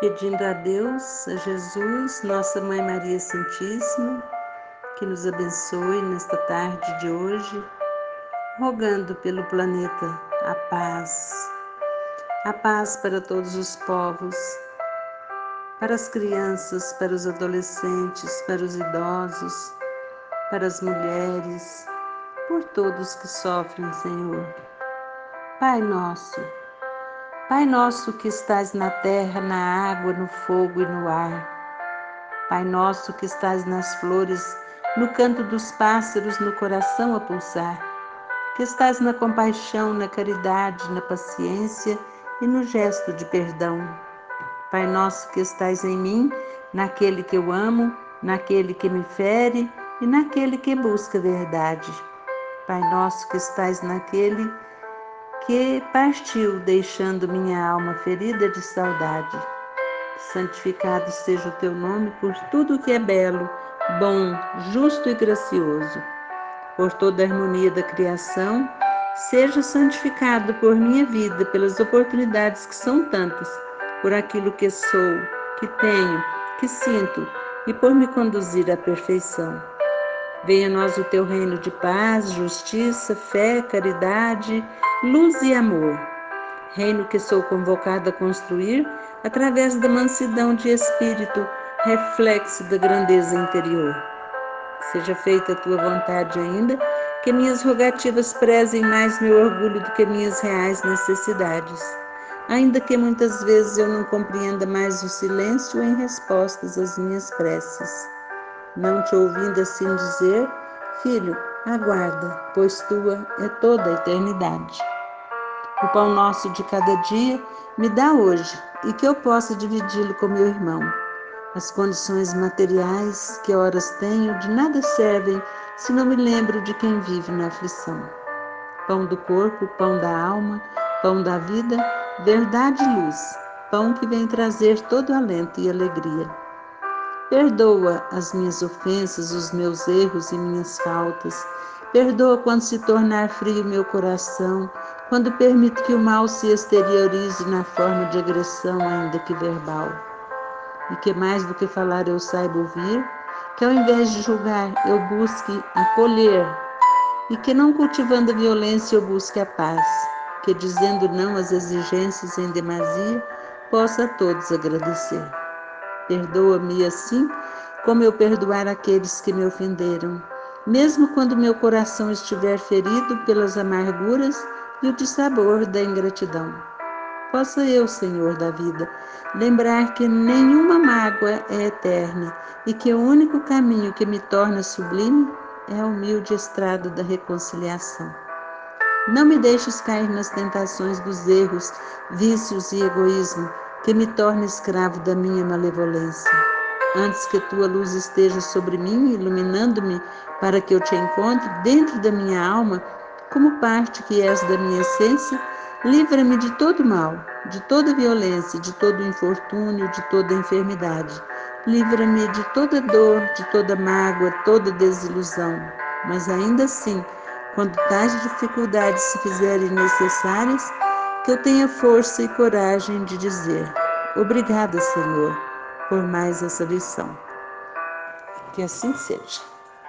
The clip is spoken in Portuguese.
pedindo a Deus, a Jesus, Nossa Mãe Maria Santíssima, que nos abençoe nesta tarde de hoje, rogando pelo planeta a paz, a paz para todos os povos, para as crianças, para os adolescentes, para os idosos, para as mulheres, por todos que sofrem, Senhor. Pai nosso, Pai nosso que estás na terra, na água, no fogo e no ar. Pai nosso que estás nas flores, no canto dos pássaros, no coração a pulsar. Que estás na compaixão, na caridade, na paciência e no gesto de perdão. Pai nosso que estás em mim, naquele que eu amo, naquele que me fere e naquele que busca verdade. Pai nosso que estás naquele que partiu, deixando minha alma ferida de saudade. Santificado seja o teu nome por tudo que é belo, bom, justo e gracioso. Por toda a harmonia da criação, seja santificado por minha vida, pelas oportunidades que são tantas, por aquilo que sou, que tenho, que sinto e por me conduzir à perfeição. Venha a nós o teu reino de paz, justiça, fé, caridade, luz e amor. Reino que sou convocado a construir através da mansidão de espírito, reflexo da grandeza interior. Seja feita a tua vontade ainda, que minhas rogativas prezem mais meu orgulho do que minhas reais necessidades. Ainda que muitas vezes eu não compreenda mais o silêncio em respostas às minhas preces não te ouvindo assim dizer, filho, aguarda, pois tua é toda a eternidade. O pão nosso de cada dia me dá hoje e que eu possa dividi-lo com meu irmão. As condições materiais que horas tenho de nada servem se não me lembro de quem vive na aflição. Pão do corpo, pão da alma, pão da vida, verdade e luz, pão que vem trazer todo alento e alegria. Perdoa as minhas ofensas, os meus erros e minhas faltas. Perdoa quando se tornar frio meu coração, quando permito que o mal se exteriorize na forma de agressão, ainda que verbal. E que mais do que falar eu saiba ouvir, que ao invés de julgar eu busque acolher, e que não cultivando a violência eu busque a paz, que dizendo não às exigências em demasia, possa a todos agradecer. Perdoa-me assim como eu perdoar aqueles que me ofenderam, mesmo quando meu coração estiver ferido pelas amarguras e o dissabor da ingratidão. Possa eu, Senhor da vida, lembrar que nenhuma mágoa é eterna e que o único caminho que me torna sublime é a humilde estrada da reconciliação. Não me deixes cair nas tentações dos erros, vícios e egoísmo que me torna escravo da minha malevolência. Antes que tua luz esteja sobre mim, iluminando-me para que eu te encontre dentro da minha alma, como parte que és da minha essência, livra-me de todo mal, de toda violência, de todo infortúnio, de toda enfermidade. Livra-me de toda dor, de toda mágoa, toda desilusão. Mas ainda assim, quando tais dificuldades se fizerem necessárias, que eu tenha força e coragem de dizer: Obrigada, Senhor, por mais essa lição. Que assim seja.